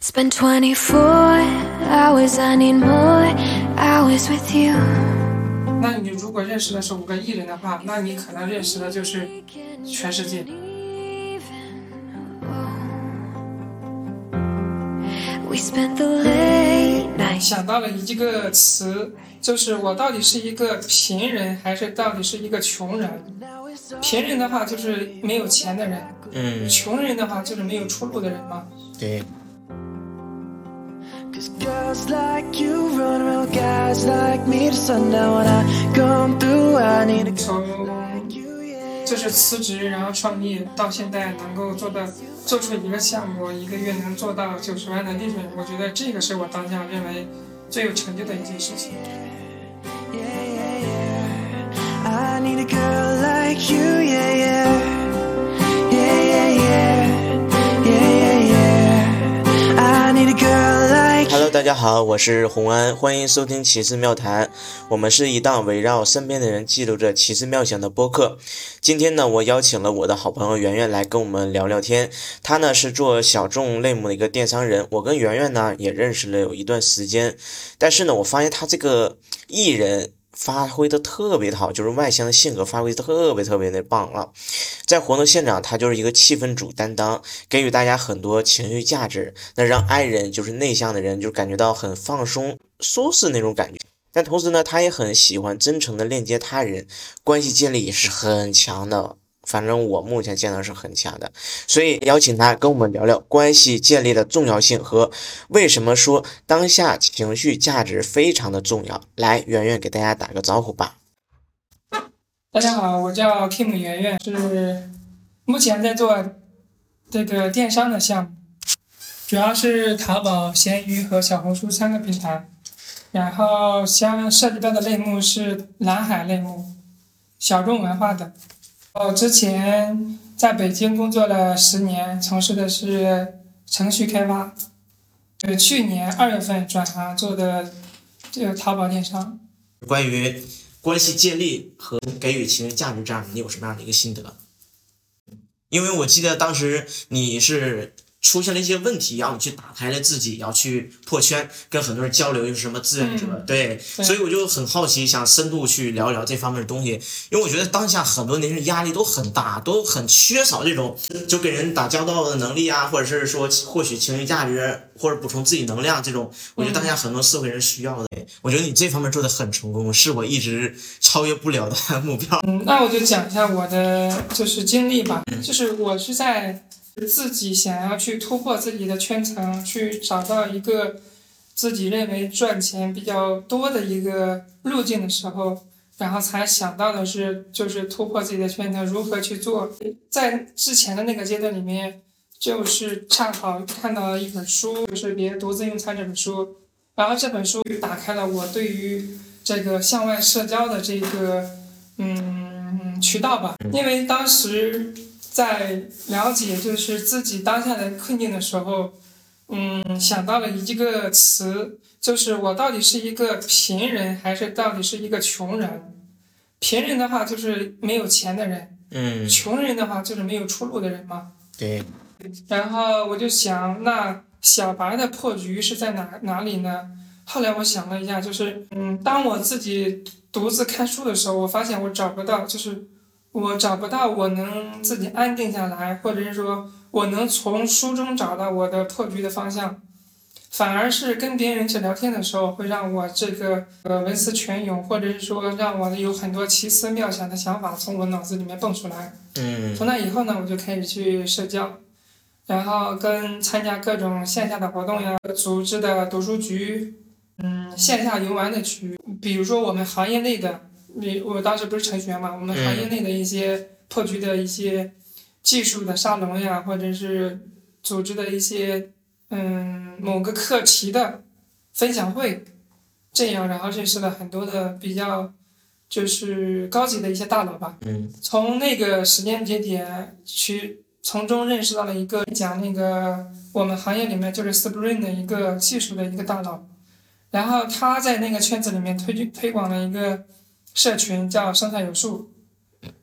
Spend 24 hours, I need more hours with you. 那你如果认识的是五个艺人的话，那你可能认识的就是全世界。We spent the late nights. 想到了一个词，就是我到底是一个贫人，还是到底是一个穷人？贫人的话就是没有钱的人，嗯，穷人的话就是没有出路的人嘛。对，Cause girls like you run around guys like me to sundown. When I come through, I need you, yeah. 就是辞职，然后创业，到现在能够做到做出一个项目，一个月能做到九十万的利润，我觉得这个是我当下认为最有成就的一件事情。Yeah, yeah, yeah. I need a girl like you, yeah, yeah. Yeah, yeah, yeah. Yeah, yeah, yeah. I need a girl Hello，大家好，我是洪安，欢迎收听奇思妙谈。我们是一档围绕身边的人记录着奇思妙想的播客。今天呢，我邀请了我的好朋友圆圆来跟我们聊聊天。他呢是做小众类目的一个电商人，我跟圆圆呢也认识了有一段时间。但是呢，我发现他这个艺人发挥的特别的好，就是外向的性格发挥的特别特别的棒啊。在活动现场，他就是一个气氛主担当，给予大家很多情绪价值，那让爱人就是内向的人就感觉到很放松、舒适那种感觉。但同时呢，他也很喜欢真诚的链接他人，关系建立也是很强的。反正我目前见到是很强的，所以邀请他跟我们聊聊关系建立的重要性和为什么说当下情绪价值非常的重要。来，圆圆给大家打个招呼吧。大家好，我叫 Kim 圆圆，是目前在做这个电商的项目，主要是淘宝、闲鱼和小红书三个平台，然后相涉及到的类目是蓝海类目，小众文化的。我之前在北京工作了十年，从事的是程序开发，呃，去年二月份转行做的这个淘宝电商。关于关系建立和给予情人价值这样，你有什么样的一个心得？因为我记得当时你是出现了一些问题，然后你去打开了自己，然后去破圈，跟很多人交流，又是什么志愿者，嗯对，对所以我就很好奇，想深度去聊一聊这方面的东西，因为我觉得当下很多年轻人压力都很大，都很缺少这种就跟人打交道的能力啊，或者是说获取情绪价值或者补充自己能量这种，我觉得当下很多社会人需要的。我觉得你这方面做的很成功，是我一直超越不了的 目标。嗯，那我就讲一下我的就是经历吧，就是我是在自己想要去突破自己的圈层，去找到一个自己认为赚钱比较多的一个路径的时候，然后才想到的是就是突破自己的圈层如何去做。在之前的那个阶段里面，就是恰好看到了一本书，就是《别独自用餐》这本书，然后这本书打开了我对于这个向外社交的这个嗯渠道吧，因为当时在了解就是自己当下的困境的时候，嗯，想到了一个词，就是我到底是一个贫人，还是到底是一个穷人？贫人的话就是没有钱的人，嗯，穷人的话就是没有出路的人嘛。对，然后我就想，那小白的破局是在哪哪里呢？后来我想了一下，就是嗯，当我自己独自看书的时候，我发现我找不到，就是我找不到我能自己安定下来，或者是说我能从书中找到我的破局的方向，反而是跟别人去聊天的时候，会让我这个呃文思泉涌，或者是说让我有很多奇思妙想的想法从我脑子里面蹦出来。嗯从那以后呢，我就开始去社交，然后跟参加各种线下的活动呀，组织的读书局，嗯，线下游玩的局，比如说我们行业内的，你我当时不是程序员嘛，我们行业内的一些破局的一些技术的沙龙呀，或者是组织的一些嗯某个课题的分享会，这样然后认识了很多的比较就是高级的一些大佬吧。嗯从那个时间节点去从中认识到了一个讲那个我们行业里面就是 Spring 的一个技术的一个大佬，然后他在那个圈子里面推推广了一个社群叫生态有数，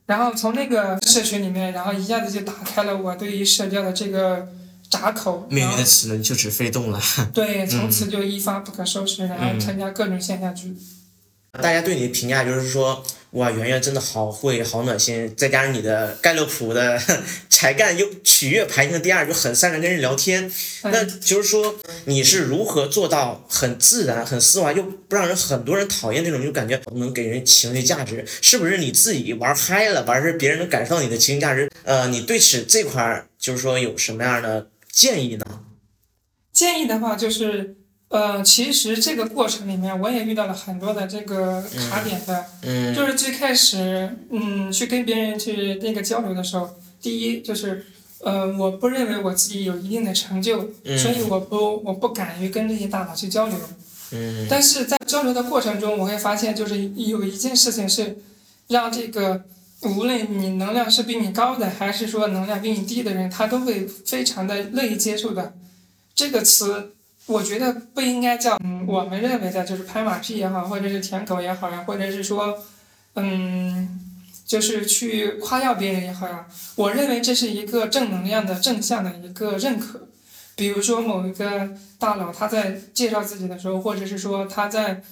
然后从那个社群里面，然后一下子就打开了我对于社交的这个闸口，命运的齿轮就只飞动了。对，从此就一发不可收拾，然后参加各种线下剧。大家对你的评价就是说，哇，圆圆真的好会，好暖心，再加上你的盖洛普的 才干又取悦排名第二，就很擅长跟人聊天。那就是说，你是如何做到很自然、很丝滑，又不让人很多人讨厌那种，就感觉能给人情绪价值？是不是你自己玩嗨了，完事儿别人能感受到你的情绪价值？呃，你对此这块儿就是说有什么样的建议呢？建议的话就是，呃，其实这个过程里面我也遇到了很多的这个卡点的，嗯就是最开始，嗯，去跟别人去那个交流的时候，第一就是，呃，我不认为我自己有一定的成就，嗯所以我不我不敢于跟这些大佬去交流。嗯但是在交流的过程中，我会发现，就是有一件事情是让这个无论你能量是比你高的，还是说能量比你低的人，他都会非常的乐意接受的。这个词，我觉得不应该叫嗯我们认为的，就是拍马屁也好，或者是舔狗也好呀，或者是说，嗯，就是去夸耀别人也好呀。我认为这是一个正能量的、正向的一个认可。比如说某一个大佬他在介绍自己的时候，或者是说他在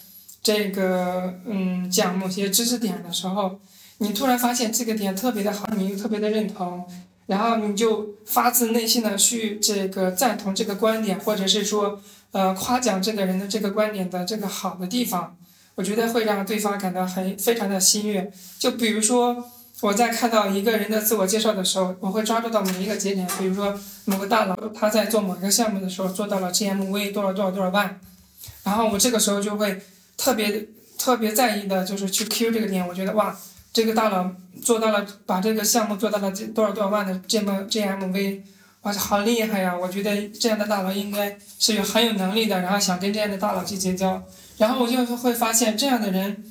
这个嗯讲某些知识点的时候，你突然发现这个点特别的好，你又特别的认同，然后你就发自内心的去这个赞同这个观点，或者是说呃夸奖这个人的这个观点的这个好的地方，我觉得会让对方感到很非常的心悦。就比如说。我在看到一个人的自我介绍的时候，我会抓住到每一个节点，比如说某个大佬他在做某个项目的时候做到了 GMV 多少多少多少万，然后我这个时候就会特别特别在意的就是去 Q 这个点，我觉得哇，这个大佬做到了把这个项目做到了这多少多少万的这么 GMV，哇，好厉害呀！我觉得这样的大佬应该是有很有能力的，然后想跟这样的大佬去结交，然后我就会发现这样的人，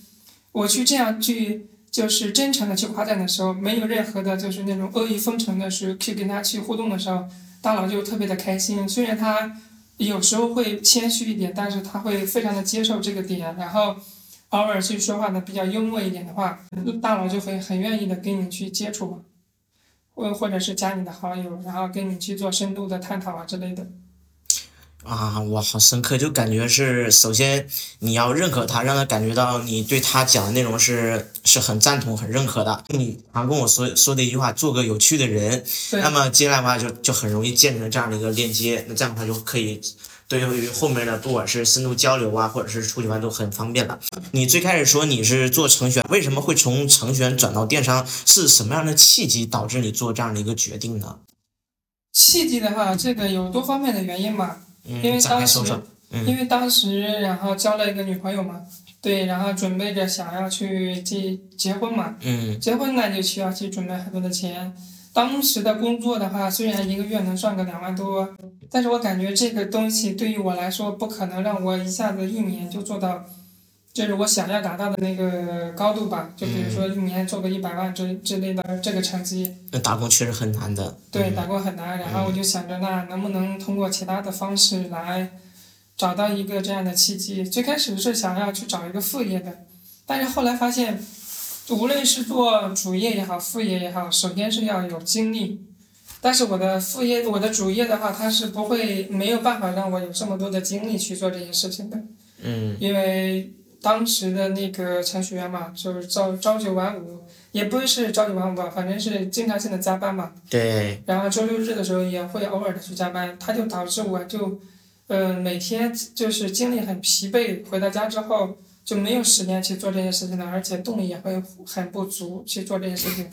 我去这样去。就是真诚的去夸赞的时候，没有任何的，就是那种阿谀奉承的，是去跟他去互动的时候，大佬就特别的开心。虽然他有时候会谦虚一点，但是他会非常的接受这个点，然后偶尔去说话的比较幽默一点的话，大佬就会很愿意的跟你去接触嘛，或或者是加你的好友，然后跟你去做深度的探讨啊之类的。啊，我好深刻，就感觉是首先你要认可他，让他感觉到你对他讲的内容是是很赞同、很认可的。你常跟我说说的一句话，做个有趣的人，对那么接下来的话就就很容易建成这样的一个链接，那这样的话就可以对于后面的不管是深度交流啊，或者是出去玩都很方便了。你最开始说你是做程序员，为什么会从程序员转到电商？是什么样的契机导致你做这样的一个决定呢？契机的话，这个有多方面的原因吧。因为当时因为当时然后交了一个女朋友嘛，对，然后准备着想要去结结婚嘛，嗯结婚呢就需要去准备很多的钱。当时的工作的话，虽然一个月能赚个两万多，但是我感觉这个东西对于我来说不可能让我一下子一年就做到，就是我想要达到的那个高度吧。就比如说一年做个一百万之之类的这个成绩，那打工确实很难的。对，嗯打工很难。然后我就想着，那能不能通过其他的方式来找到一个这样的契机？最开始是想要去找一个副业的，但是后来发现，无论是做主业也好，副业也好，首先是要有精力。但是我的副业，我的主业的话，它是不会没有办法让我有这么多的精力去做这些事情的。嗯因为当时的那个程序员嘛，就是朝朝九晚五，也不是朝九晚五吧，反正是经常性的加班嘛。对，然后周六日的时候也会偶尔的去加班，它就导致我就，呃，每天就是精力很疲惫，回到家之后就没有时间去做这些事情了，而且动力也会很不足去做这些事情。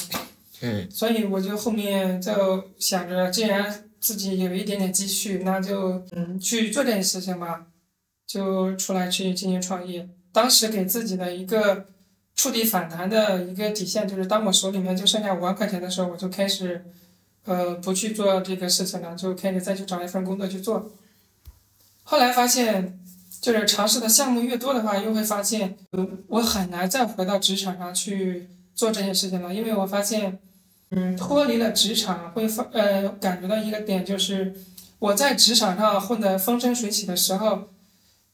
嗯所以我就后面就想着，既然自己有一点点积蓄，那就嗯去做这件事情吧，就出来去进行创业。当时给自己的一个触底反弹的一个底线，就是当我手里面就剩下五万块钱的时候，我就开始，呃，不去做这个事情了，就开始再去找一份工作去做。后来发现，就是尝试的项目越多的话，又会发现，嗯，我很难再回到职场上去做这件事情了，因为我发现，嗯，脱离了职场会发呃感觉到一个点就是，我在职场上混得风生水起的时候，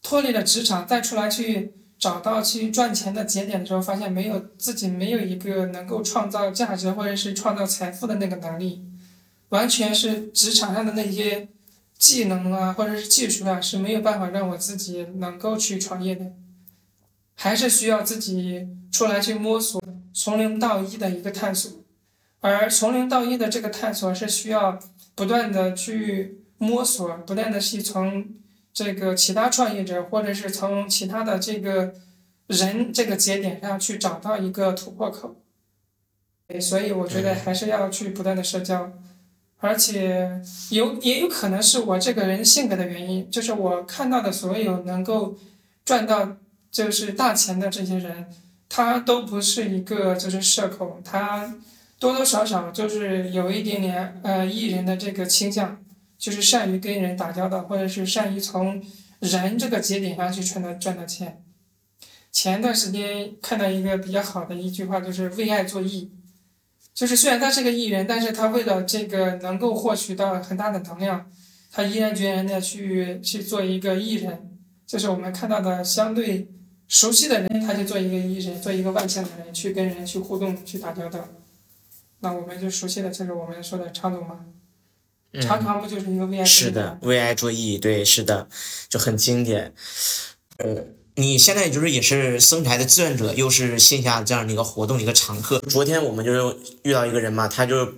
脱离了职场再出来去找到去赚钱的节点的时候，发现没有自己没有一个能够创造价值或者是创造财富的那个能力。完全是职场上的那些技能啊，或者是技术啊，是没有办法让我自己能够去创业的，还是需要自己出来去摸索，从零到一的一个探索。而从零到一的这个探索是需要不断的去摸索，不断的去从这个其他创业者，或者是从其他的这个人这个节点上去找到一个突破口。所以我觉得还是要去不断的社交，而且有也有可能是我这个人性格的原因，就是我看到的所有能够赚到就是大钱的这些人，他都不是一个就是社恐，他多多少少就是有一点点呃艺人的这个倾向，就是善于跟人打交道，或者是善于从人这个节点上去赚到赚到钱。前段时间看到一个比较好的一句话，就是为爱作义。就是虽然他是个艺人，但是他为了这个能够获取到很大的能量，他毅然决然的去去做一个艺人。就是我们看到的相对熟悉的人，他就做一个艺人，做一个外向的人，去跟人去互动，去打交道。那我们就熟悉的就是我们说的常总嘛，常常不就是一个 VI？嗯是的，，VI 注意，对，是的，就很经典。呃，你现在就是也是生财的志愿者，又是线下这样的一个活动的一个常客。昨天我们就是遇到一个人嘛，他就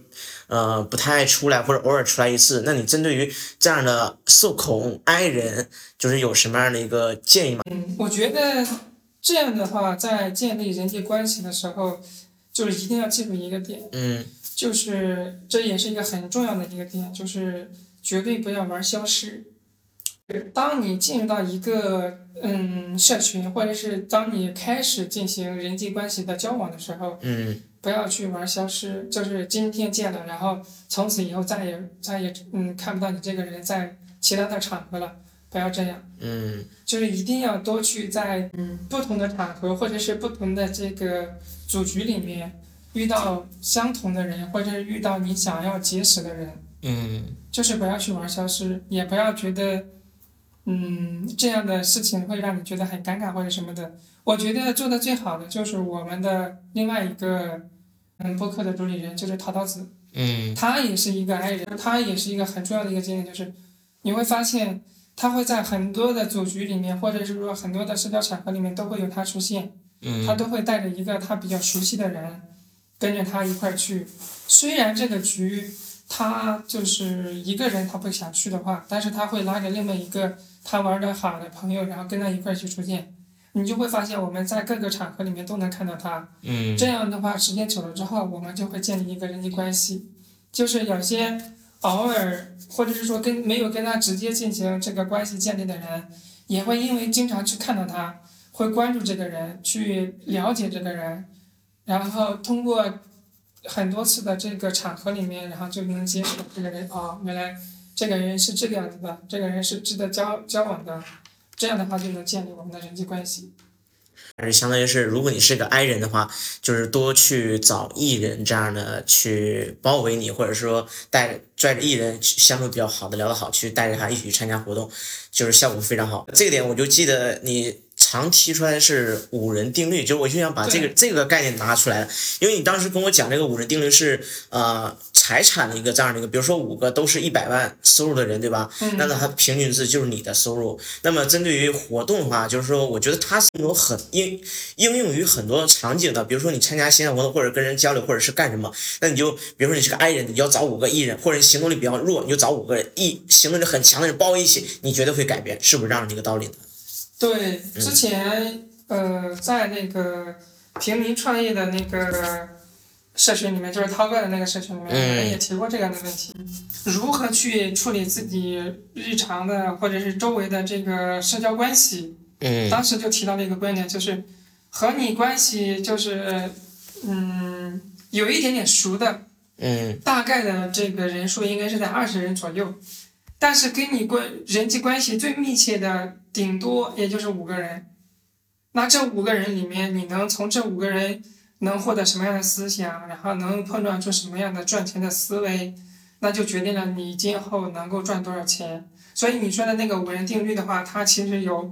呃不太爱出来，或者偶尔出来一次。那你针对于这样的社恐 I 人，就是有什么样的一个建议吗？嗯，我觉得这样的话，在建立人际关系的时候，就是一定要记住一个点，嗯就是这也是一个很重要的一个点，就是绝对不要玩消失。当你进入到一个嗯社群，或者是当你开始进行人际关系的交往的时候，嗯不要去玩消失，就是今天见了，然后从此以后再也再也嗯看不到你这个人在其他的场合了，不要这样。嗯就是一定要多去在嗯不同的场合或者是不同的这个组局里面遇到相同的人，或者是遇到你想要结识的人，嗯就是不要去玩消失，也不要觉得嗯这样的事情会让你觉得很尴尬或者什么的。我觉得做的最好的就是我们的另外一个嗯播客的主理人就是桃桃子，嗯他也是一个 I 人，他也是一个很重要的一个节点，就是你会发现他会在很多的组局里面，或者是说很多的社交场合里面都会有他出现，嗯他嗯都会带着一个他比较熟悉的人，跟着他一块儿去。虽然这个局他就是一个人他不想去的话，但是他会拉着另外一个他玩的好的朋友，然后跟他一块儿去出现。你就会发现我们在各个场合里面都能看到他，嗯这样的话，时间久了之后，我们就会建立一个人际关系。就是有些偶尔，或者是说跟没有跟他直接进行这个关系建立的人，也会因为经常去看到他，会关注这个人，去了解这个人，然后通过很多次的这个场合里面，然后就能接触这个人哦，原来这个人是这个样子的，这个人是值得交交往的，这样的话就能建立我们的人际关系。而相当于是，如果你是个 I 人的话，就是多去找 E 人这样的去包围你，或者说带拽着 E 人去相处比较好的聊得好，去带着他一起去参加活动，就是效果非常好。这个点我就记得你常提出来是五人定律，就我就想把这个这个概念拿出来，因为你当时跟我讲这个五人定律是呃财产的一个这样的一个，比如说五个都是一百万收入的人，对吧？嗯那么它平均值就是你的收入。那么针对于活动的话，就是说，我觉得它是有很应应用于很多场景的，比如说你参加线下活动，或者跟人交流，或者是干什么，那你就比如说你是个 I 人，你要找五个 E 人，或者你行动力比较弱，你就找五个 E 行动力很强的人包围一起，你绝对会改变，是不是这样的一个道理呢？对，之前呃，在那个平民创业的那个社群里面，就是涛哥的那个社群里面，我们也提过这样的问题：如何去处理自己日常的或者是周围的这个社交关系？嗯。当时就提到了一个观点，就是和你关系就是嗯有一点点熟的，嗯。大概的这个人数应该是在二十人左右，但是跟你关人际关系最密切的，顶多也就是五个人。那这五个人里面，你能从这五个人能获得什么样的思想，然后能碰撞出什么样的赚钱的思维，那就决定了你今后能够赚多少钱。所以你说的那个五人定律的话，它其实有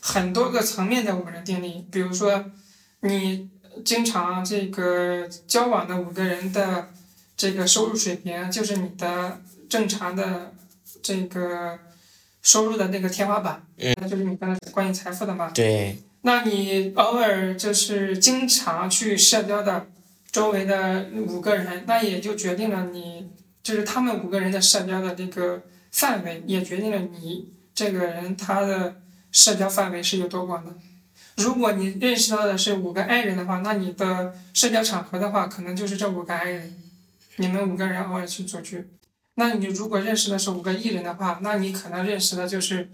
很多个层面的五人定律，比如说你经常这个交往的五个人的这个收入水平，就是你的正常的这个收入的那个天花板，嗯那就是你刚才关于财富的嘛。对，那你偶尔就是经常去社交的周围的五个人，那也就决定了你就是他们五个人的社交的这个范围，也决定了你这个人他的社交范围是有多广的。如果你认识到的是五个 I 人的话，那你的社交场合的话，可能就是这五个 I 人，你们五个人偶尔去组局。那你如果认识的是五个艺人的话，那你可能认识的就是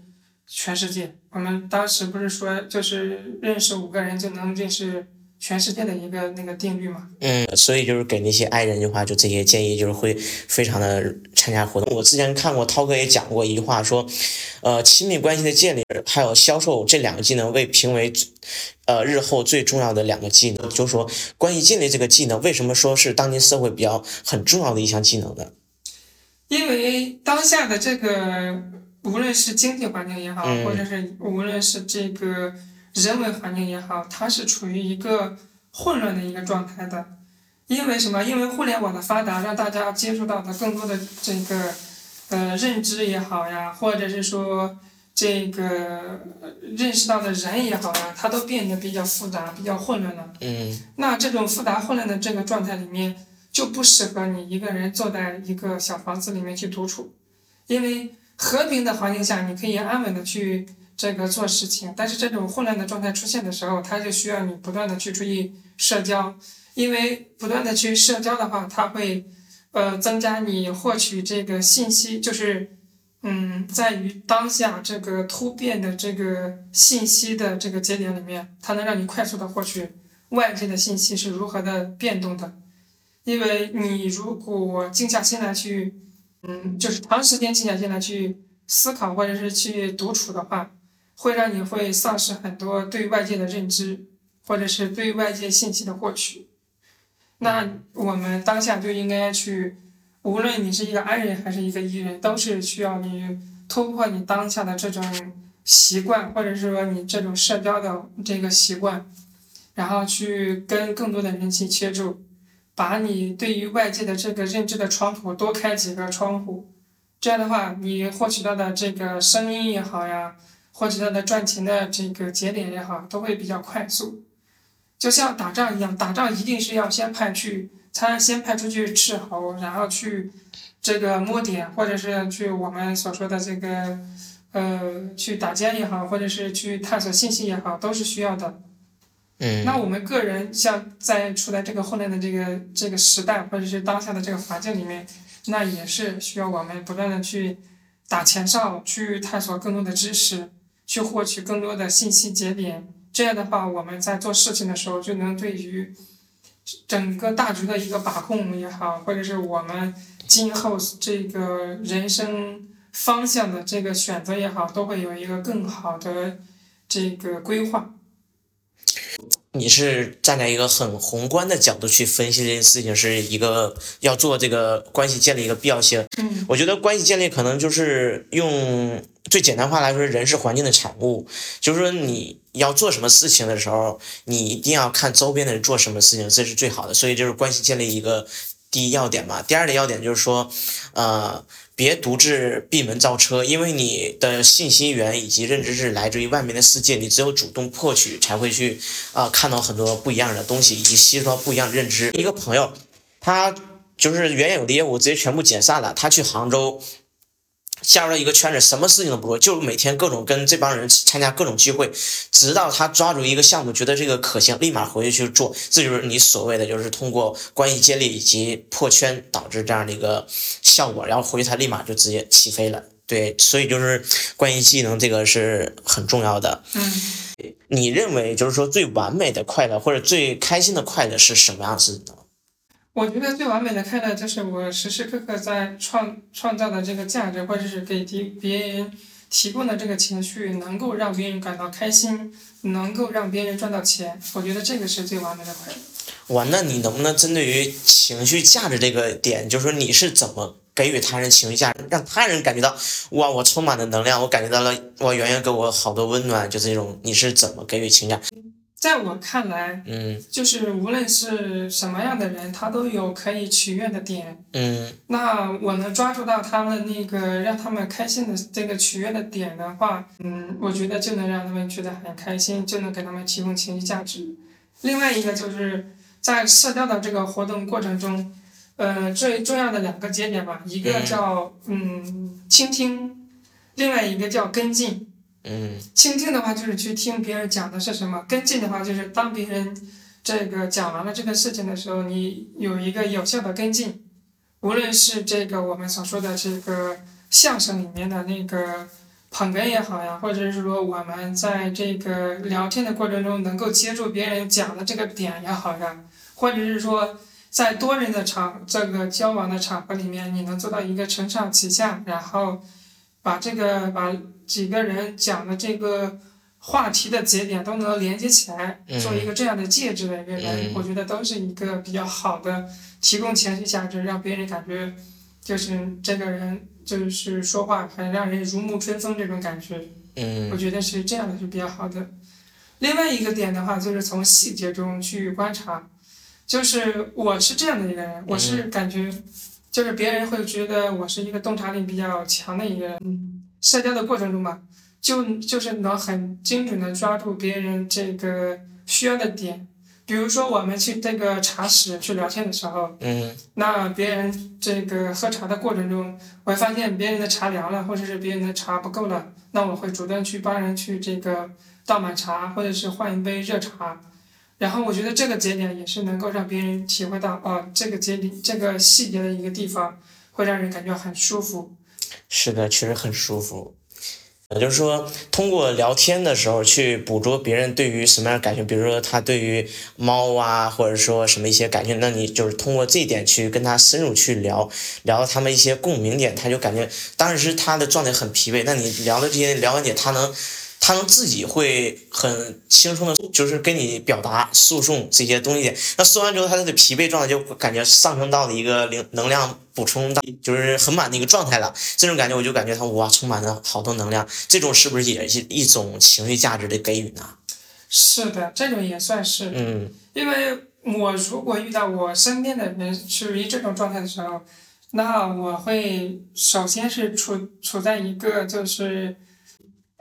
全世界。我们当时不是说，就是认识五个人就能认识全世界的一个那个定律嘛？嗯，所以就是给那些爱人的话，就这些建议就是会非常的参加活动。我之前看过涛哥也讲过一句话，说，呃，亲密关系的建立还有销售这两个技能被评为，呃，日后最重要的两个技能。就是说，关系建立这个技能，为什么说是当今社会比较很重要的一项技能呢？因为当下的这个，无论是经济环境也好，嗯或者是无论是这个人文环境也好，它是处于一个混乱的一个状态的。因为什么？因为互联网的发达，让大家接触到的更多的这个呃认知也好呀，或者是说这个呃认识到的人也好呀，它都变得比较复杂、比较混乱了。嗯那这种复杂混乱的这个状态里面，就不适合你一个人坐在一个小房子里面去独处，因为和平的环境下，你可以安稳的去这个做事情，但是这种混乱的状态出现的时候，它就需要你不断的去注意社交，因为不断的去社交的话，它会呃增加你获取这个信息，就是嗯，在于当下这个突变的这个信息的这个节点里面，它能让你快速的获取外界的信息是如何的变动的。因为你如果静下心来去，嗯，就是长时间静下心来去思考或者是去独处的话，会让你会丧失很多对外界的认知，或者是对外界信息的获取。那我们当下就应该去，无论你是一个 I 人还是一个 E 人，都是需要你突破你当下的这种习惯，或者是说你这种社交的这个习惯，然后去跟更多的人去接触。把你对于外界的这个认知的窗户多开几个窗户，这样的话，你获取到的这个声音也好呀，获取到的赚钱的这个节点也好，都会比较快速。就像打仗一样，打仗一定是要先派去，他先派出去斥候，然后去这个摸点，或者是去我们所说的这个，呃，去打尖也好，或者是去探索信息也好，都是需要的。那我们个人像在处在这个混乱的这个这个时代，或者是当下的这个环境里面，那也是需要我们不断的去打前哨，去探索更多的知识，去获取更多的信息节点。这样的话，我们在做事情的时候，就能对于整个大局的一个把控也好，或者是我们今后这个人生方向的这个选择也好，都会有一个更好的这个规划。你是站在一个很宏观的角度去分析这件事情，是一个要做这个关系建立一个必要性。嗯我觉得关系建立可能就是用最简单话来说，人是环境的产物。就是说你要做什么事情的时候，你一定要看周边的人做什么事情，这是最好的。所以就是关系建立一个第一要点嘛。第二的要点就是说，呃，别独自闭门造车，因为你的信息源以及认知是来自于外面的世界，你只有主动破取，才会去啊、看到很多不一样的东西，以及吸收到不一样的认知。一个朋友，他就是原有的业务直接全部解散了，他去杭州。加入了一个圈子，什么事情都不做，就每天各种跟这帮人参加各种聚会，直到他抓住一个项目，觉得这个可行，立马回去去做。这就是你所谓的，就是通过关系建立以及破圈导致这样的一个效果，然后回去他立马就直接起飞了。对，所以就是关系技能这个是很重要的。嗯。你认为就是说最完美的快乐或者最开心的快乐是什么样子的呢？我觉得最完美的快乐就是我时时刻刻在创创造的这个价值，或者是给提别人提供的这个情绪，能够让别人感到开心，能够让别人赚到钱。我觉得这个是最完美的快乐。哇，那你能不能针对于情绪价值这个点，就是说你是怎么给予他人情绪价值，让他人感觉到哇，我充满了能量，我感觉到了哇，圆圆给我好多温暖，就是这种，你是怎么给予情感？在我看来，嗯就是无论是什么样的人，他都有可以取悦的点。嗯那我能抓住到他们那个让他们开心的这个取悦的点的话，嗯，我觉得就能让他们觉得很开心，就能给他们提供情绪价值。另外一个就是在社交的这个活动过程中，呃，最重要的两个节点吧，一个嗯叫嗯倾听，另外一个叫跟进。嗯倾听的话就是去听别人讲的是什么，跟进的话就是当别人这个讲完了这个事情的时候，你有一个有效的跟进。无论是这个我们所说的这个相声里面的那个捧哏也好呀，或者是说我们在这个聊天的过程中能够接住别人讲的这个点也好呀，或者是说在多人的场这个交往的场合里面，你能做到一个承上启下，然后把这个把几个人讲的这个话题的节点都能连接起来，嗯。做一个这样的介质的一个人，嗯。我觉得都是一个比较好的提供情绪价值，让别人感觉就是这个人就是说话很让人如沐春风这种感觉，嗯。我嗯觉得是这样的是比较好的。另外一个点的话，就是从细节中去观察，就是我是这样的一个人，我是感觉，就是别人会觉得我是一个洞察力比较强的一个人，嗯，社交的过程中吧，就就是能很精准的抓住别人这个需要的点，比如说我们去这个茶室去聊天的时候，嗯那别人这个喝茶的过程中，我会发现别人的茶凉了，或者是别人的茶不够了，那我会主动去帮人去这个倒满茶，或者是换一杯热茶。然后我觉得这个节点也是能够让别人体会到，哦，这个节点这个细节的一个地方，会让人感觉很舒服。是的，确实很舒服。也就是说，通过聊天的时候去捕捉别人对于什么样的感情，比如说他对于猫啊，或者说什么一些感情，那你就是通过这一点去跟他深入去聊，聊到他们一些共鸣点，他就感觉当时他的状态很疲惫，那你聊的这些聊完点，他能。他能自己会很轻松的，就是跟你表达、诉讼这些东西。那说完之后，他的疲惫状态就感觉上升到了一个灵能量补充到，就是很满的一个状态了。这种感觉，我就感觉他哇，充满了好多能量。这种是不是也是一种情绪价值的给予呢？是的，这种也算是。嗯因为我如果遇到我身边的人处于这种状态的时候，那我会首先是处处在一个就是，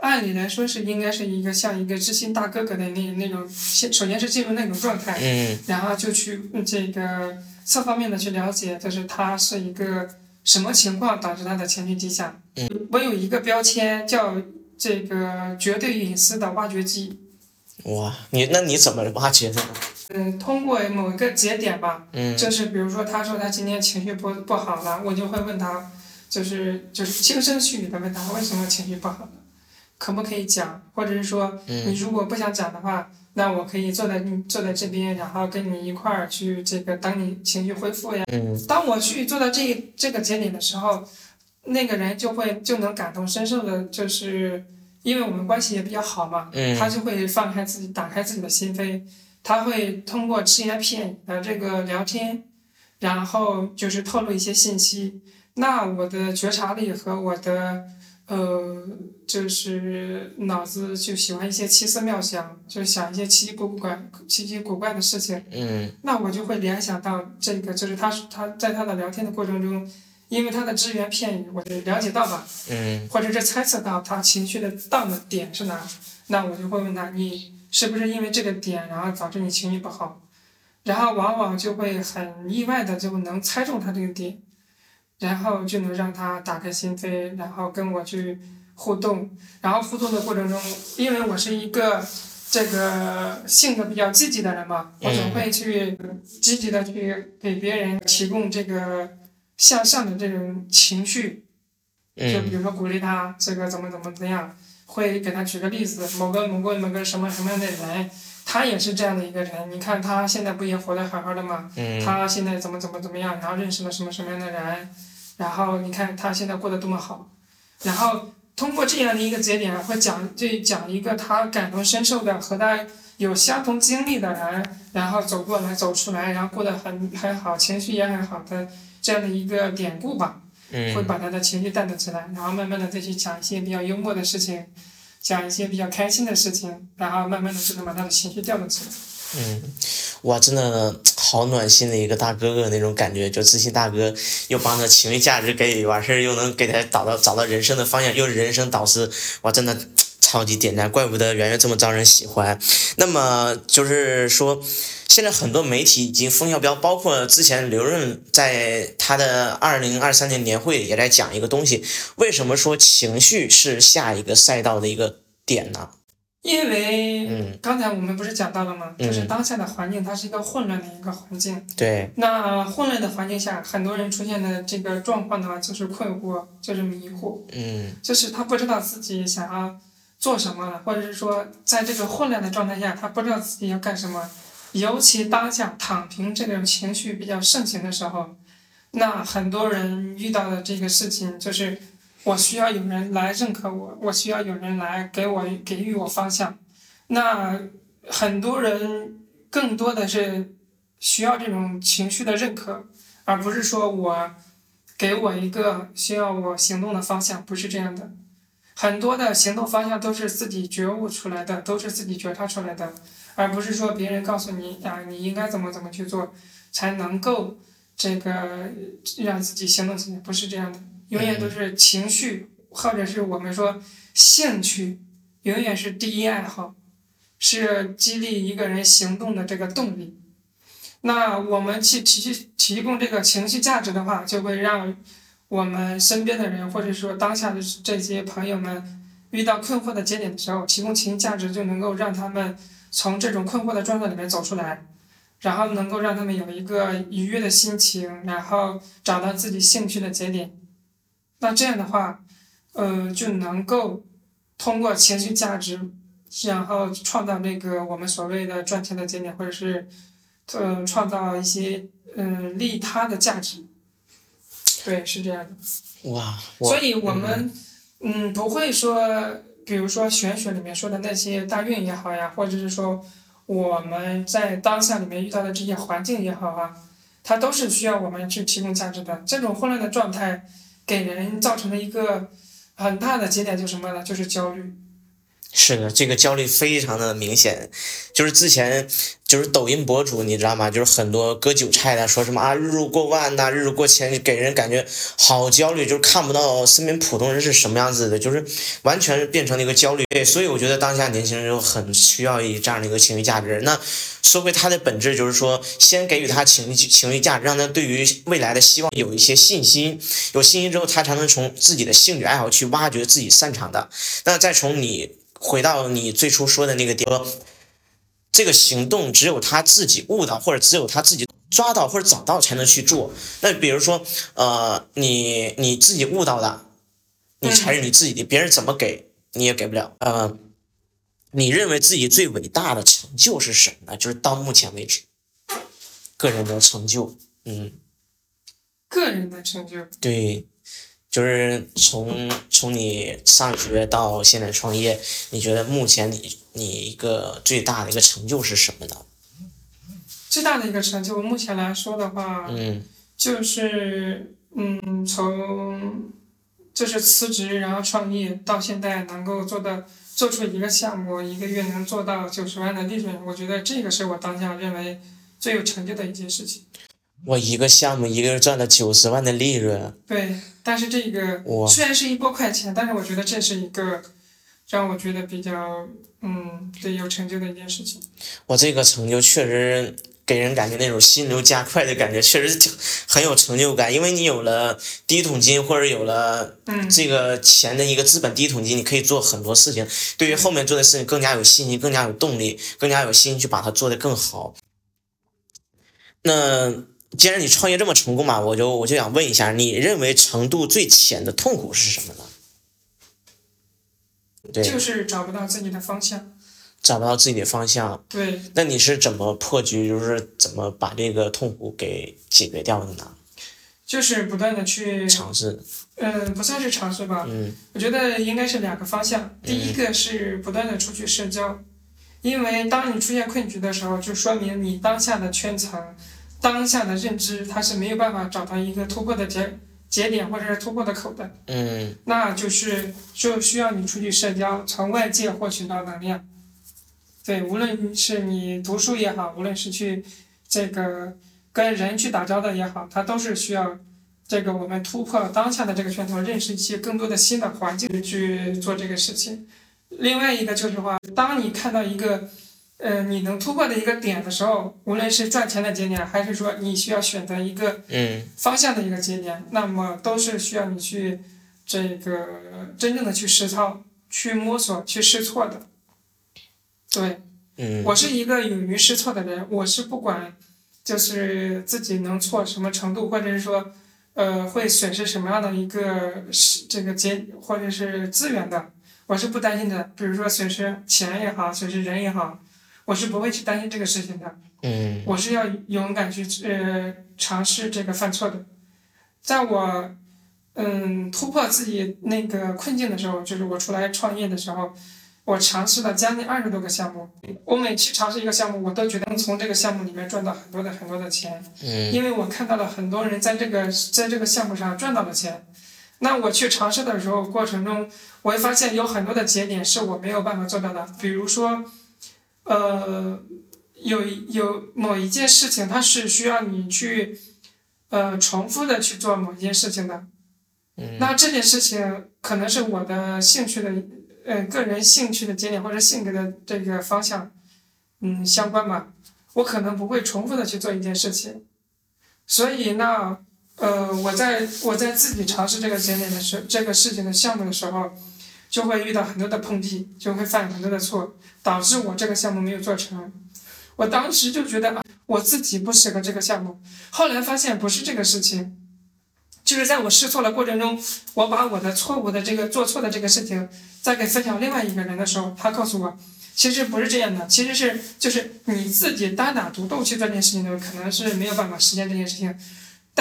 按理来说是应该是一个像一个知心大哥哥的那那种，先首先是进入那种状态，嗯然后就去嗯这个侧方面的去了解，就是他是一个什么情况导致他的情绪低下。嗯，我有一个标签叫这个绝对隐私的挖掘机。哇，你那你怎么挖掘的呢？嗯，通过某一个节点吧，嗯就是比如说他说他今天情绪不不好了，我就会问他，就是就是轻声细语的问他为什么情绪不好了，可不可以讲，或者是说你嗯如果不想讲的话，那我可以坐在你坐在这边，然后跟你一块儿去这个等你情绪恢复呀。嗯当我去做到这这个节点的时候，那个人就会就能感同身受的，就是因为我们关系也比较好嘛，嗯他就会放开自己，打开自己的心扉，他会通过只言片语的这个聊天，然后就是透露一些信息。那我的觉察力和我的呃，就是脑子就喜欢一些奇思妙想，就想一些奇奇古怪、奇奇古怪的事情。嗯那我就会联想到这个，就是他他在他的聊天的过程中，因为他的只言片语，我就了解到吧，嗯或者是猜测到他情绪的荡的点是哪，那我就会问他，你是不是因为这个点，然后导致你情绪不好？然后往往就会很意外的就能猜中他这个点，然后就能让他打开心扉，然后跟我去互动。然后互动的过程中，因为我是一个这个性格比较积极的人嘛，我总会去积极的去给别人提供这个向上的这种情绪。就比嗯如说鼓励他这个怎么怎么怎样，会给他举个例子，某个某个某个什么什么样的人，他也是这样的一个人，你看他现在不也活得好好的吗？嗯他现在怎么怎么怎么样，然后认识了什么什么样的人，然后你看他现在过得多么好，然后通过这样的一个节点，会讲就讲一个他感同身受的和他有相同经历的人，然后走过来走出来，然后过得很很好，情绪也很好的这样的一个典故吧。会嗯把他的情绪带动起来，然后慢慢的再去讲一些比较幽默的事情，讲一些比较开心的事情，然后慢慢的就能把他的情绪调动起来。嗯，哇，真的好暖心的一个大哥哥那种感觉，就自信大哥又帮他情绪价值给，完事儿又能给他找到找到人生的方向，又是人生导师，哇，真的超级点赞，怪不得圆圆这么招人喜欢。那么就是说，现在很多媒体已经风向标，包括之前刘润在他的二零二三年年会也在讲一个东西，为什么说情绪是下一个赛道的一个点呢？因为嗯。刚才我们不是讲到了吗？就是嗯当下的环境它是一个混乱的一个环境，对，那混乱的环境下，很多人出现的这个状况的话，就是困惑，就是迷惑，嗯。就是他不知道自己想要做什么了，或者是说在这个混乱的状态下，他不知道自己要干什么。尤其当下躺平这种情绪比较盛行的时候，那很多人遇到的这个事情就是，我需要有人来认可我，我需要有人来给我给予我方向。那很多人更多的是需要这种情绪的认可，而不是说我给我一个需要我行动的方向，不是这样的。很多的行动方向都是自己觉悟出来的，都是自己觉察出来的，而不是说别人告诉你啊，你应该怎么怎么去做，才能够这个让自己行动起来，不是这样的，永远都是情绪或者是我们说兴趣，永远是第一爱好，是激励一个人行动的这个动力。那我们去提提供这个情绪价值的话，就会让我们身边的人，或者说当下的这些朋友们，遇到困惑的节点的时候，提供情绪价值，就能够让他们从这种困惑的状态里面走出来，然后能够让他们有一个愉悦的心情，然后找到自己兴趣的节点。那这样的话，呃，就能够通过情绪价值，然后创造那个我们所谓的赚钱的节点，或者是呃创造一些嗯、呃利他的价值。对，是这样的。哇，我所以我们嗯不会说，比如说玄学里面说的那些大运也好呀，或者是说我们在当下里面遇到的这些环境也好啊，它都是需要我们去提供价值的。这种混乱的状态给人造成了一个很大的节点，就是什么呢？就是焦虑。是的，这个焦虑非常的明显，就是之前就是抖音博主，你知道吗？就是很多割韭菜的，说什么啊日入过万呐、日入过千，给人感觉好焦虑，就是看不到身边普通人是什么样子的，就是完全变成了一个焦虑。对，所以我觉得当下年轻人就很需要一这样的一个情绪价值。那说回它的本质，就是说先给予他情绪情绪价值，让他对于未来的希望有一些信心，有信心之后，他才能从自己的兴趣爱好去挖掘自己擅长的。那再从你回到你最初说的那个点，说这个行动只有他自己悟到，或者只有他自己抓到或者找到才能去做。那比如说，呃，你你自己悟到的，你才是你自己的，别人怎么给你也给不了。呃，你认为自己最伟大的成就是什么呢？就是到目前为止，个人的成就，嗯。个人的成就，对，就是从从你上学到现在创业，你觉得目前你你一个最大的一个成就是什么呢？最大的一个成就，目前来说的话，嗯就是嗯，从就是辞职然后创业到现在能够做到做出一个项目，一个月能做到九十万的利润，我觉得这个是我当下认为最有成就的一件事情。我一个项目一个月赚了九十万的利润，对，但是这个虽然是一波快钱，但是我觉得这是一个让我觉得比较嗯对有成就的一件事情。我这个成就确实给人感觉那种心流加快的感觉，确实很有成就感，因为你有了第一桶金或者有了嗯，这个钱的一个资本第一桶金，你可以做很多事情，对于后面做的事情更加有信心，更加有动力，更加有心去把它做得更好。那既然你创业这么成功嘛，我就我就想问一下，你认为程度最浅的痛苦是什么呢？对，就是找不到自己的方向。找不到自己的方向，对，那你是怎么破局，就是怎么把这个痛苦给解决掉的呢？就是不断的去尝试，嗯，不算是尝试吧，嗯我觉得应该是两个方向。第一个是不断的出去社交，因为当你出现困局的时候，就说明你当下的圈层、当下的认知，它是没有办法找到一个突破的节节点或者是突破的口的，嗯那就是就需要你出去社交，从外界获取到能量。对，无论是你读书也好，无论是去这个跟人去打交道也好，它都是需要这个我们突破当下的这个圈层，认识一些更多的新的环境去做这个事情。另外一个就是话，当你看到一个呃你能突破的一个点的时候，无论是赚钱的节点，还是说你需要选择一个嗯方向的一个节点，那么都是需要你去这个真正的去实操、去摸索、去试错的。对嗯我是一个勇于试错的人，我是不管就是自己能错什么程度，或者是说呃会损失什么样的一个是这个节或者是资源的，我是不担心的。比如说损失钱也好，损失人也好，我是不会去担心这个事情的。嗯我是要勇敢去呃尝试这个犯错的，在我嗯突破自己那个困境的时候，就是我出来创业的时候，我尝试了将近二十多个项目。我每去尝试一个项目，我都觉得能从这个项目里面赚到很多的很多的钱，嗯因为我看到了很多人在这个在这个项目上赚到了钱。那我去尝试的时候，过程中我会发现有很多的节点是我没有办法做到的，比如说，呃，有有某一件事情，它是需要你去，呃，重复的去做某一件事情的。嗯那这件事情可能是我的兴趣的，呃，个人兴趣的节点或者性格的这个方向，嗯，相关吧。我可能不会重复的去做一件事情，所以那，呃，我在我在自己尝试这个节点的时这个事情的项目的时候，就会遇到很多的碰壁，就会犯很多的错，导致我这个项目没有做成。我当时就觉得啊，我自己不适合这个项目。后来发现不是这个事情，就是在我试错的过程中，我把我的错误的这个做错的这个事情，再给分享另外一个人的时候，他告诉我，其实不是这样的，其实是就是你自己单打独斗去做这件事情的时候，可能是没有办法实现这件事情。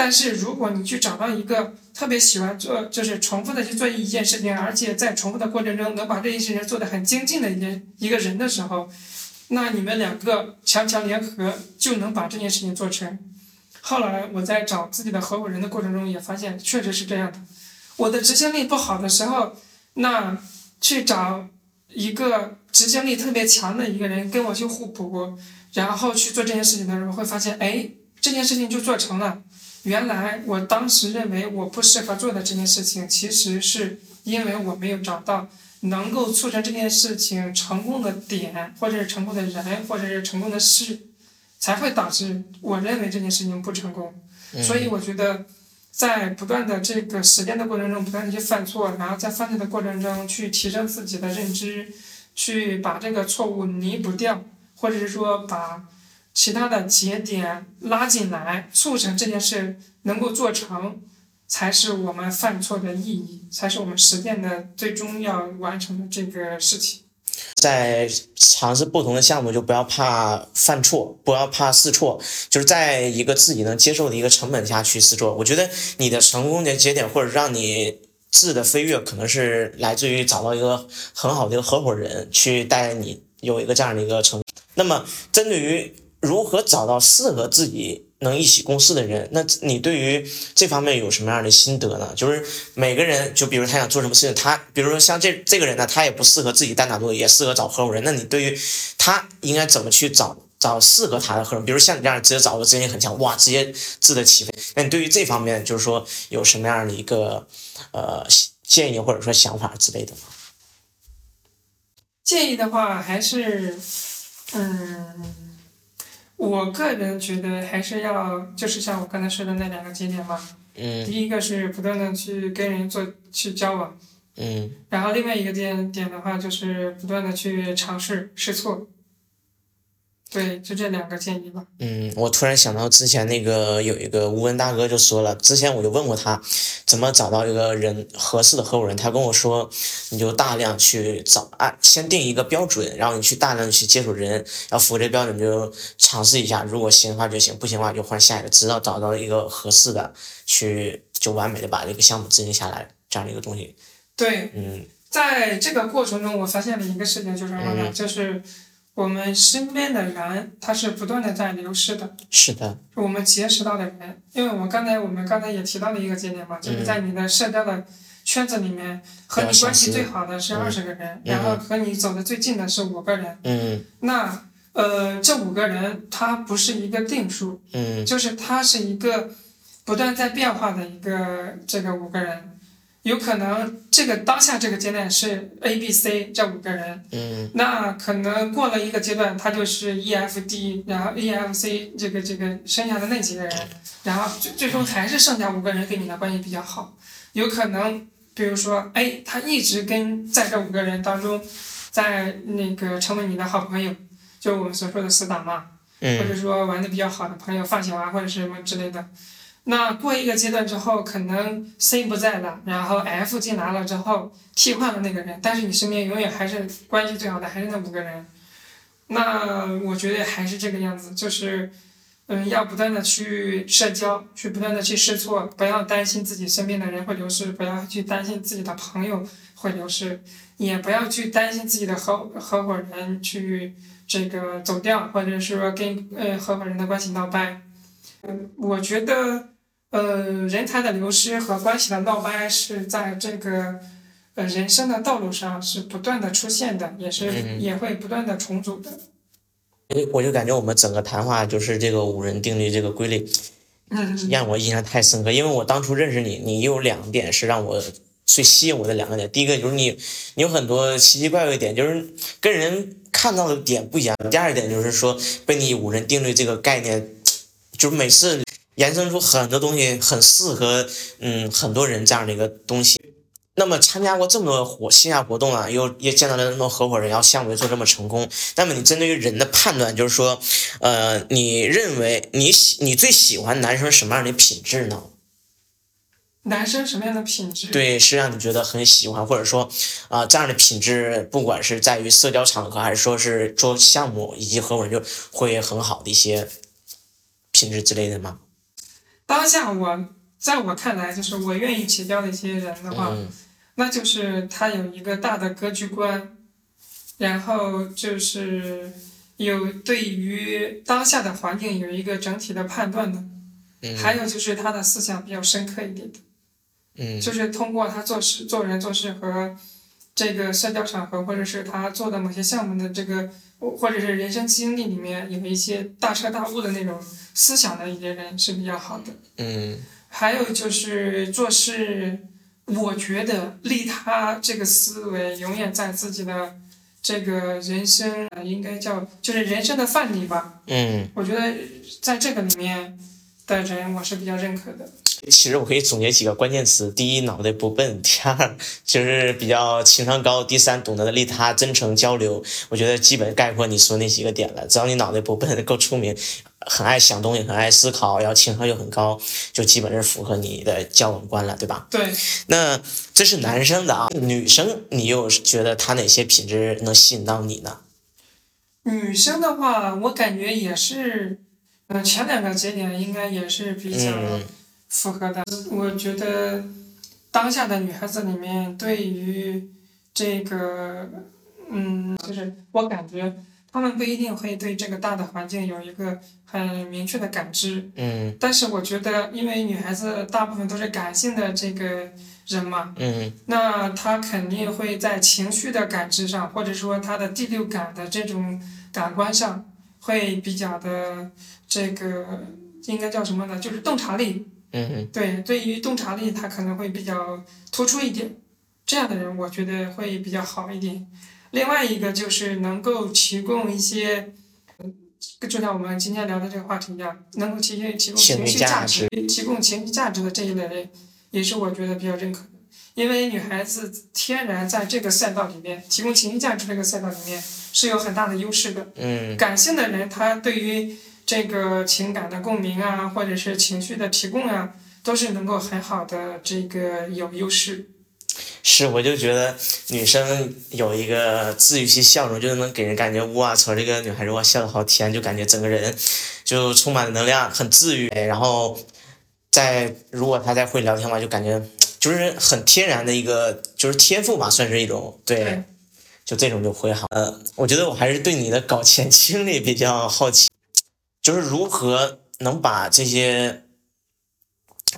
但是如果你去找到一个特别喜欢做，就是重复的去做一件事情，而且在重复的过程中能把这件事情做得很精进的一件一个人的时候，那你们两个强强联合就能把这件事情做成。后来我在找自己的合伙人的过程中也发现，确实是这样的。我的执行力不好的时候，那去找一个执行力特别强的一个人跟我去互补，然后去做这件事情的时候，会发现，哎，这件事情就做成了。原来我当时认为我不适合做的这件事情，其实是因为我没有找到能够促成这件事情成功的点，或者是成功的人，或者是成功的事，才会导致我认为这件事情不成功。所以我觉得，在不断的这个实践的过程中，不断的去犯错，然后在犯错的过程中去提升自己的认知，去把这个错误弥补掉，或者是说把其他的节点拉进来，促成这件事能够做成，才是我们犯错的意义，才是我们实践的最终要完成的这个事情。在尝试不同的项目，就不要怕犯错，不要怕试错，就是在一个自己能接受的一个成本下去试错。我觉得你的成功的节点，或者让你质的飞跃，可能是来自于找到一个很好的一个合伙人，去带你有一个这样的一个成。那么，针对于如何找到适合自己能一起共事的人，那你对于这方面有什么样的心得呢？就是每个人，就比如他想做什么事情，他比如说像这这个人呢，他也不适合自己单打独斗，也适合找合伙人。那你对于他应该怎么去找找适合他的合伙人？比如像你这样直接找个执行力很强，哇，直接自得其飞。那你对于这方面，就是说有什么样的一个呃建议或者说想法之类的吗？建议的话，还是，嗯，我个人觉得还是要，就是像我刚才说的那两个节点嘛。嗯第一个是不断的去跟人做去交往，嗯然后另外一个点点的话，就是不断的去尝试试错。对，就这两个建议吧。嗯，我突然想到之前那个有一个吴文大哥就说了，之前我就问过他怎么找到一个人合适的合伙人，他跟我说，你就大量去找，按先定一个标准，然后你去大量的去接触人，然后符合这个标准就尝试一下，如果行的话就行，不行的话就换下一个，直到找到一个合适的，去就完美的把这个项目执行下来，这样的一个东西。对，嗯在这个过程中，我发现了一个事情，就是什么呢？嗯就是我们身边的人他是不断的在流失的。是的，我们结识到的人，因为我刚才我们刚才也提到了一个节点嘛，就是在你的社交的圈子里面，和你关系最好的是嗯二十个人，然后和你走的最近的是五个人。嗯。那呃，这五个人他不是一个定数，嗯。就是他是一个不断在变化的一个这个五个人，有可能这个当下这个阶段是 A、B、C 这五个人，嗯。那可能过了一个阶段，他就是 E、F、D，然后 E、F、C 这个这个剩下的那几个人，然后最最终还是剩下五个人跟你的关系比较好，有可能比如说 A 他一直跟在这五个人当中，在那个成为你的好朋友，就我们所说的死党嘛，或嗯者说玩的比较好的朋友、发小啊，或者是什么之类的。那过一个阶段之后，可能 C 不在了，然后 F 进来了之后替换了那个人，但是你身边永远还是关系最好的还是那五个人。那我觉得还是这个样子，就是嗯，要不断的去社交，去不断的去试错，不要担心自己身边的人会流失，不要去担心自己的朋友会流失，也不要去担心自己的合合伙人去这个走掉，或者是说跟呃合伙人的关系闹掰。嗯，我觉得呃人才的流失和关系的闹掰是在这个呃人生的道路上是不断的出现的，也是、嗯也会不断的重组的。我就感觉我们整个谈话就是这个五人定律这个规律，嗯，让我印象太深刻。因为我当初认识你，你有两点是让我最吸引我的两个点。第一个就是你，你有很多奇奇怪怪的点，就是跟人看到的点不一样。第二点就是说，被你五人定律这个概念，就是每次延伸出很多东西，很适合嗯很多人这样的一个东西。那么参加过这么多活线下活动啊，又也见到了那么多合伙人，然后项目也做这么成功。那么你针对于人的判断，就是说，呃，你认为你喜你最喜欢男生什么样的品质呢？男生什么样的品质？对，是让你觉得很喜欢，或者说，啊、这样的品质，不管是在于社交场合，还是说是做项目以及合伙人，就会很好的一些品质之类的吗？当下我在我看来，就是我愿意结交的一些人的话，嗯。那就是他有一个大的格局观，然后就是有对于当下的环境有一个整体的判断的，嗯。还有就是他的思想比较深刻一点的，嗯。就是通过他做事、做人、做事和这个社交场合，或者是他做的某些项目的这个，或者是人生经历里面有一些大彻大悟的那种思想的一些人是比较好的。嗯还有就是做事，我觉得利他这个思维永远在自己的这个人生，呃应该叫就是人生的范例吧。嗯，我觉得在这个里面的人，我是比较认可的。其实我可以总结几个关键词：第一，脑袋不笨；第二，就是比较情商高；第三，懂得利他、真诚交流。我觉得基本概括你说那几个点了。只要你脑袋不笨，够聪明，很爱想东西，很爱思考，然后情商又很高，就基本是符合你的交往观了，对吧？对，那这是男生的啊，女生你又觉得她哪些品质能吸引到你呢？女生的话，我感觉也是，嗯、前两个节点应该也是比较嗯符合的。我觉得当下的女孩子里面，对于这个，嗯，就是我感觉她们不一定会对这个大的环境有一个很明确的感知，嗯但是我觉得，因为女孩子大部分都是感性的这个人嘛，嗯那她肯定会在情绪的感知上，或者说她的第六感的这种感官上，会比较的这个应该叫什么呢？就是洞察力。嗯对，对于洞察力，她可能会比较突出一点。这样的人，我觉得会比较好一点。另外一个就是能够提供一些，嗯就像我们今天聊的这个话题一样，能够提提供情情绪价值、提供情绪价值的这一类人，也是我觉得比较认可的。因为女孩子天然在这个赛道里面提供情绪价值这个赛道里面是有很大的优势的。嗯感性的人，他对于这个情感的共鸣啊，或者是情绪的提供啊，都是能够很好的这个有优势。是，我就觉得女生有一个治愈系笑容，就能给人感觉哇操，这个女孩子哇笑的好甜，就感觉整个人就充满了能量，很治愈。哎然后在如果她再会聊天的话，就感觉就是很天然的一个就是天赋吧，算是一种对。对就这种就会好。呃，我觉得我还是对你的搞钱经历比较好奇，就是如何能把这些，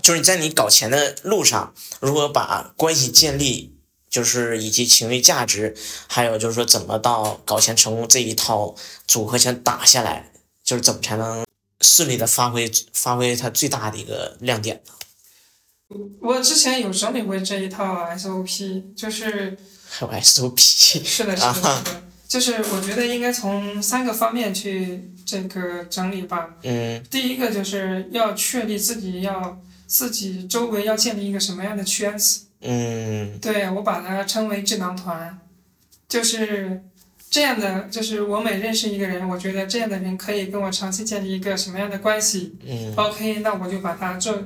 就是你在你搞钱的路上，如何把关系建立，就是以及情绪价值，还有就是说怎么到搞钱成功这一套组合拳打下来，就是怎么才能顺利的发挥发挥它最大的一个亮点呢？我之前有整理过这一套 SOP，就是还有 SOP，是的，是的，是的，就是我觉得应该从三个方面去这个整理吧。嗯第一个就是要确立自己要自己周围要建立一个什么样的圈子，嗯。对我把它称为智囊团，就是这样的，就是我每认识一个人，我觉得这样的人可以跟我长期建立一个什么样的关系嗯，OK，那我就把他做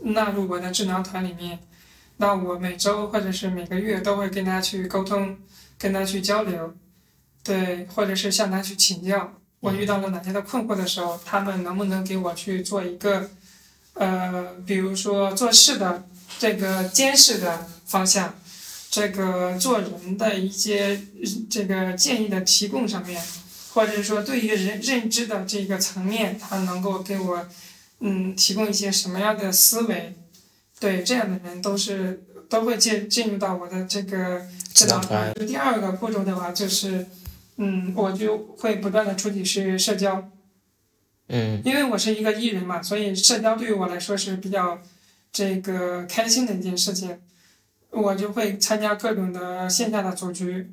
纳入我的智囊团里面。那我每周或者是每个月都会跟他去沟通，跟他去交流，对，或者是向他去请教，我遇到了哪些的困惑的时候，他们能不能给我去做一个，呃，比如说做事的这个监视的方向，这个做人的一些这个建议的提供上面，或者说对于人认知的这个层面，他能够给我，嗯，提供一些什么样的思维，对这样的人都是都会进进入到我的这个指导团。第二个步骤的话就是，嗯，我就会不断的出去是社交，嗯因为我是一个艺人嘛，所以社交对于我来说是比较这个开心的一件事情。我就会参加各种的线下的组局，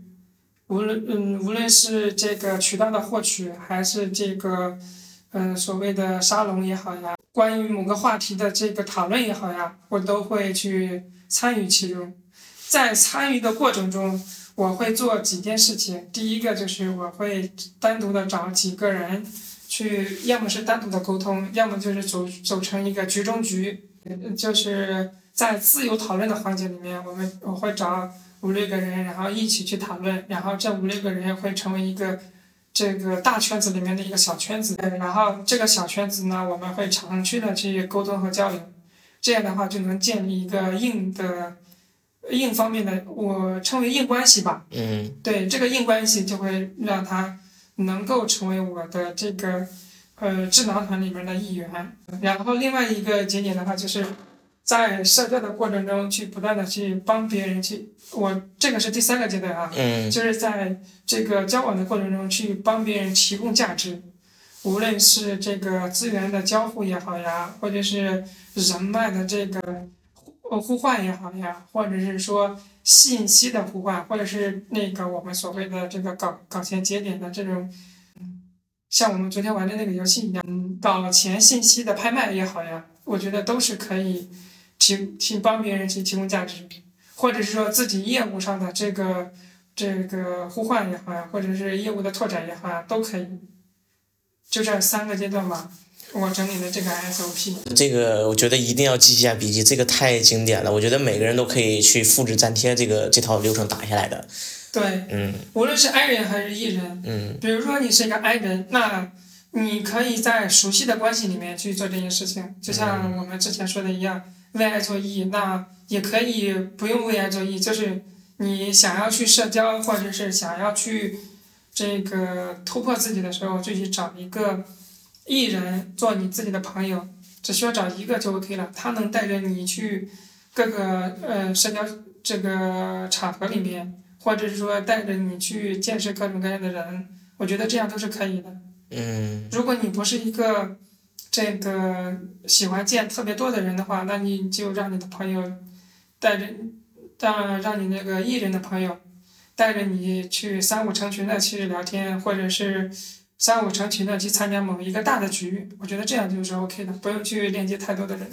无论嗯无论是这个渠道的获取，还是这个嗯、所谓的沙龙也好呀，关于某个话题的这个讨论也好呀，我都会去参与其中。在参与的过程中，我会做几件事情。第一个就是我会单独的找几个人，去要么是单独的沟通，要么就是组组成一个局中局，呃就是在自由讨论的环节里面，我们我会找五六个人，然后一起去讨论，然后这五六个人会成为一个这个大圈子里面的一个小圈子，然后这个小圈子呢，我们会长期的去沟通和交流，这样的话就能建立一个硬的硬方面的，我称为硬关系吧，嗯。对这个硬关系就会让他能够成为我的这个呃智囊团里面的一员。然后另外一个节点的话，就是在社交的过程中去不断的去帮别人去，我这个是第三个阶段啊，嗯就是在这个交往的过程中去帮别人提供价值，无论是这个资源的交互也好呀，或者是人脉的这个互互换也好呀，或者是说信息的互换，或者是那个我们所谓的这个搞搞钱节点的这种，像我们昨天玩的那个游戏一样，嗯搞钱信息的拍卖也好呀，我觉得都是可以提提帮别人去提供价值，或者是说自己业务上的这个这个互换也好呀，或者是业务的拓展也好呀，都可以。就这三个阶段吧，我整理的这个 SOP。这个我觉得一定要记一下笔记，这个太经典了，我觉得每个人都可以去复制粘贴这个这套流程打下来的。对，嗯无论是 I 人还是 E 人，嗯比如说你是一个 I 人，那你可以在熟悉的关系里面去做这件事情，就像我们之前说的一样，为爱做 E，那也可以不用为爱做 E，就是你想要去社交，或者是想要去这个突破自己的时候，就去找一个 E 人做你自己的朋友，只需要找一个就 OK 了，他能带着你去各个呃社交这个场合里面。或者是说带着你去见识各种各样的人，我觉得这样都是可以的。嗯如果你不是一个这个喜欢见特别多的人的话，那你就让你的朋友带着，让让你那个艺人的朋友带着你去三五成群的去聊天，或者是三五成群的去参加某一个大的局，我觉得这样就是 OK 的，不用去链接太多的人。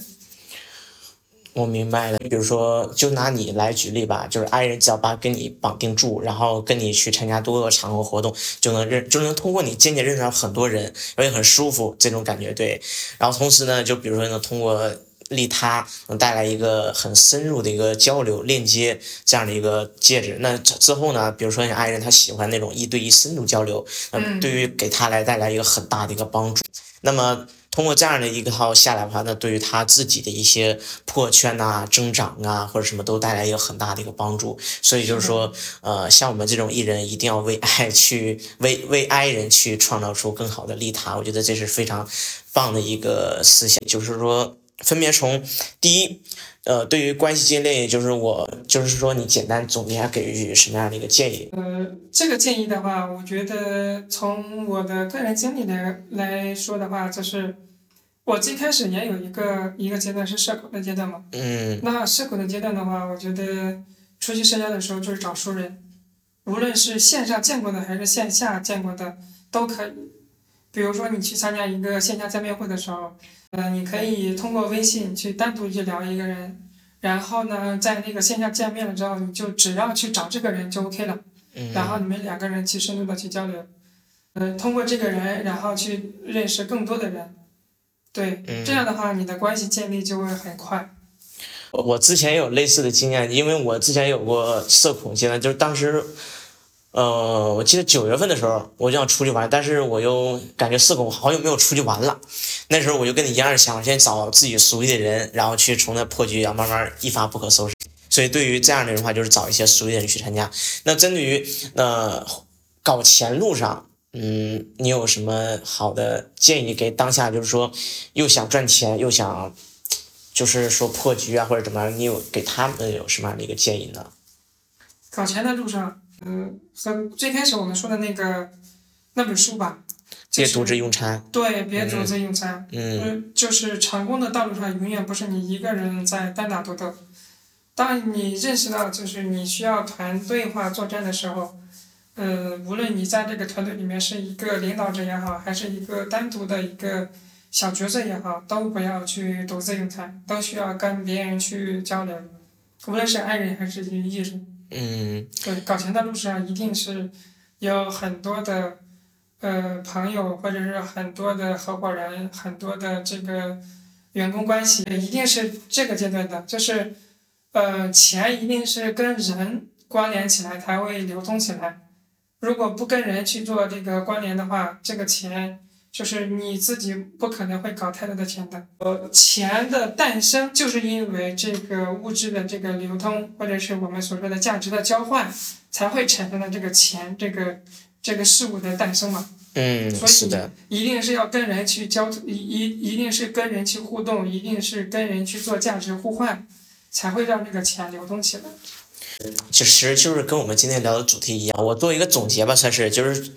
我明白了。比如说，就拿你来举例吧，就是 I 人只要把跟你绑定住，然后跟你去参加多个场合活动，就能认就能通过你间接认识到很多人，而且很舒服这种感觉。对，然后同时呢，就比如说能通过利他，能带来一个很深入的一个交流链接这样的一个戒指。那之之后呢，比如说你爱人他喜欢那种一对一深度交流，那嗯对于给他来带来一个很大的一个帮助。那么通过这样的一个套下来的话，那对于他自己的一些破圈呐、增长啊或者什么都带来一个很大的一个帮助。所以就是说，呃，像我们这种艺人一定要为爱去为为爱人去创造出更好的利他，我觉得这是非常棒的一个思想。就是说，分别从第一。呃，对于关系建立，就是我，就是说，你简单总结下给予什么样的一个建议？呃，这个建议的话，我觉得从我的个人经历来来说的话，就是我最开始也有一个一个阶段是社恐的阶段嘛。嗯那社恐的阶段的话，我觉得出去社交的时候就是找熟人，无论是线上见过的还是线下见过的都可以。比如说你去参加一个线下见面会的时候，呃，你可以通过微信去单独去聊一个人，然后呢，在那个线下见面了之后，你就只要去找这个人就 OK 了。嗯然后你们两个人去深入的去交流，呃，通过这个人，然后去认识更多的人，对，嗯这样的话你的关系建立就会很快。我我之前也有类似的经验，因为我之前有过社恐阶段，就是当时，呃，我记得九月份的时候，我就想出去玩，但是我又感觉社恐好久没有出去玩了。那时候我就跟你一样想，先找自己熟悉的人，然后去从那破局然后慢慢一发不可收拾。所以对于这样的人的话，就是找一些熟悉的人去参加。那针对于呃搞钱路上，嗯，你有什么好的建议给当下就是说又想赚钱又想就是说破局啊或者怎么样，你有给他们有什么样的一个建议呢？搞钱的路上，嗯、和最开始我们说的那个那本书吧，就是别独自用餐，对，别独自用餐。嗯嗯，就是成功的道路上永远不是你一个人在单打独斗。当你认识到就是你需要团队化作战的时候，呃，无论你在这个团队里面是一个领导者也好，还是一个单独的一个小角色也好，都不要去独自用餐，都需要跟别人去交流，无论是爱人还是艺人。嗯对，搞钱的路上一定是有很多的呃朋友，或者是很多的合伙人，很多的这个员工关系，一定是这个阶段的，就是呃钱一定是跟人关联起来才会流通起来，如果不跟人去做这个关联的话，这个钱。就是你自己不可能会搞太多的钱的。呃，钱的诞生就是因为这个物质的这个流通，或者是我们所说的价值的交换，才会产生了这个钱这个这个事物的诞生嘛。嗯，所以是的，一定是要跟人去交，一一一定是跟人去互动，一定是跟人去做价值互换，才会让这个钱流动起来。其实就是跟我们今天聊的主题一样。我做一个总结吧，算是就是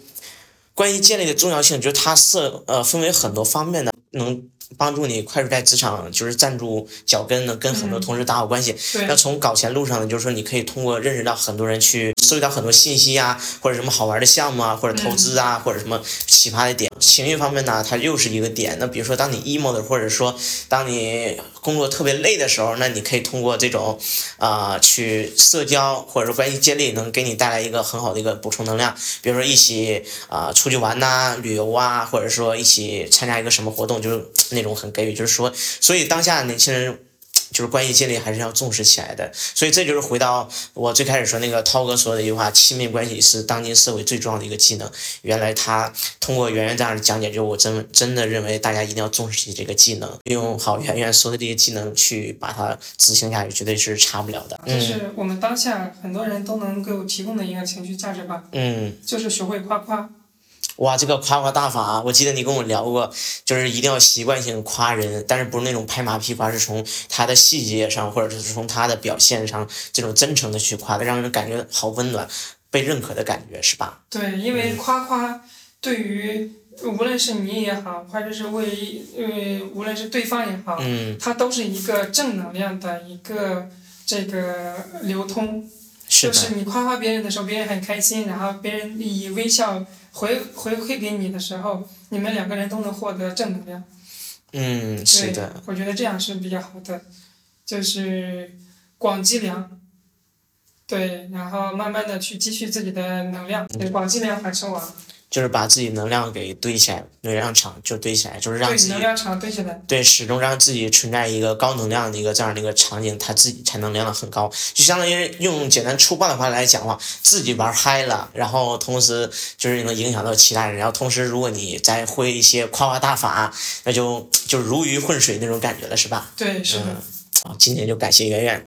关于建立的重要性，就是它是呃分为很多方面的，能帮助你快速在职场就是站住脚跟，能跟很多嗯同事打好关系。那对，从搞钱路上呢，就是说你可以通过认识到很多人去收集到很多信息啊，或者什么好玩的项目啊，或者投资啊，或者什么奇葩的点。情绪方面呢，它又是一个点。那比如说，当你 emo 的，或者说当你工作特别累的时候，那你可以通过这种啊、去社交或者说关系建立，能给你带来一个很好的一个补充能量。比如说一起啊、出去玩呐、旅游啊，或者说一起参加一个什么活动，就是那种很给予，就是说，所以当下年轻人。就是关系建立还是要重视起来的，所以这就是回到我最开始说那个涛哥说的一句话：亲密关系是当今社会最重要的一个技能。原来他通过圆圆这样的讲解，就我真真的认为大家一定要重视起这个技能，用好圆圆说的这些技能去把它执行下去，绝对是差不了的。这嗯是我们当下很多人都能够提供的一个情绪价值吧，嗯。就是学会夸夸。哇，这个夸夸大法，我记得你跟我聊过，就是一定要习惯性夸人，但是不是那种拍马屁夸，是从他的细节上，或者是从他的表现上，这种真诚的去夸，让人感觉好温暖，被认可的感觉，是吧？对，因为夸夸对于无论是你也好，或者是为呃无论是对方也好，嗯，它都是一个正能量的一个这个流通。是的，就是你夸夸别人的时候，别人很开心，然后别人以微笑回回馈给你的时候，你们两个人都能获得正能量。嗯，是对的，，我觉得这样是比较好的，就是广积粮。对，然后慢慢的去积蓄自己的能量，对，广积粮，反称王。就是把自己能量给堆起来，能量场就堆起来，就是让自己对能量场堆起来。对，始终让自己存在一个高能量的一个这样的一个场景，他自己才能量的很高。就相当于用简单粗暴的话来讲的话，自己玩嗨了，然后同时就是能影响到其他人，然后同时如果你再会一些夸夸大法，那就就如鱼混水那种感觉了，是吧？对，是的。嗯，今天就感谢圆圆。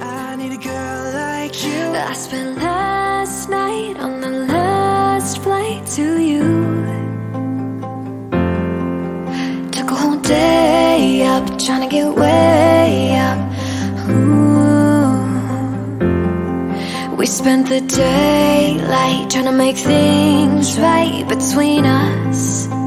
I need a girl like you. Last night on the last flight to you. Took a whole day up, trying to get way up. Ooh. We spent the daylight trying to make things right between us.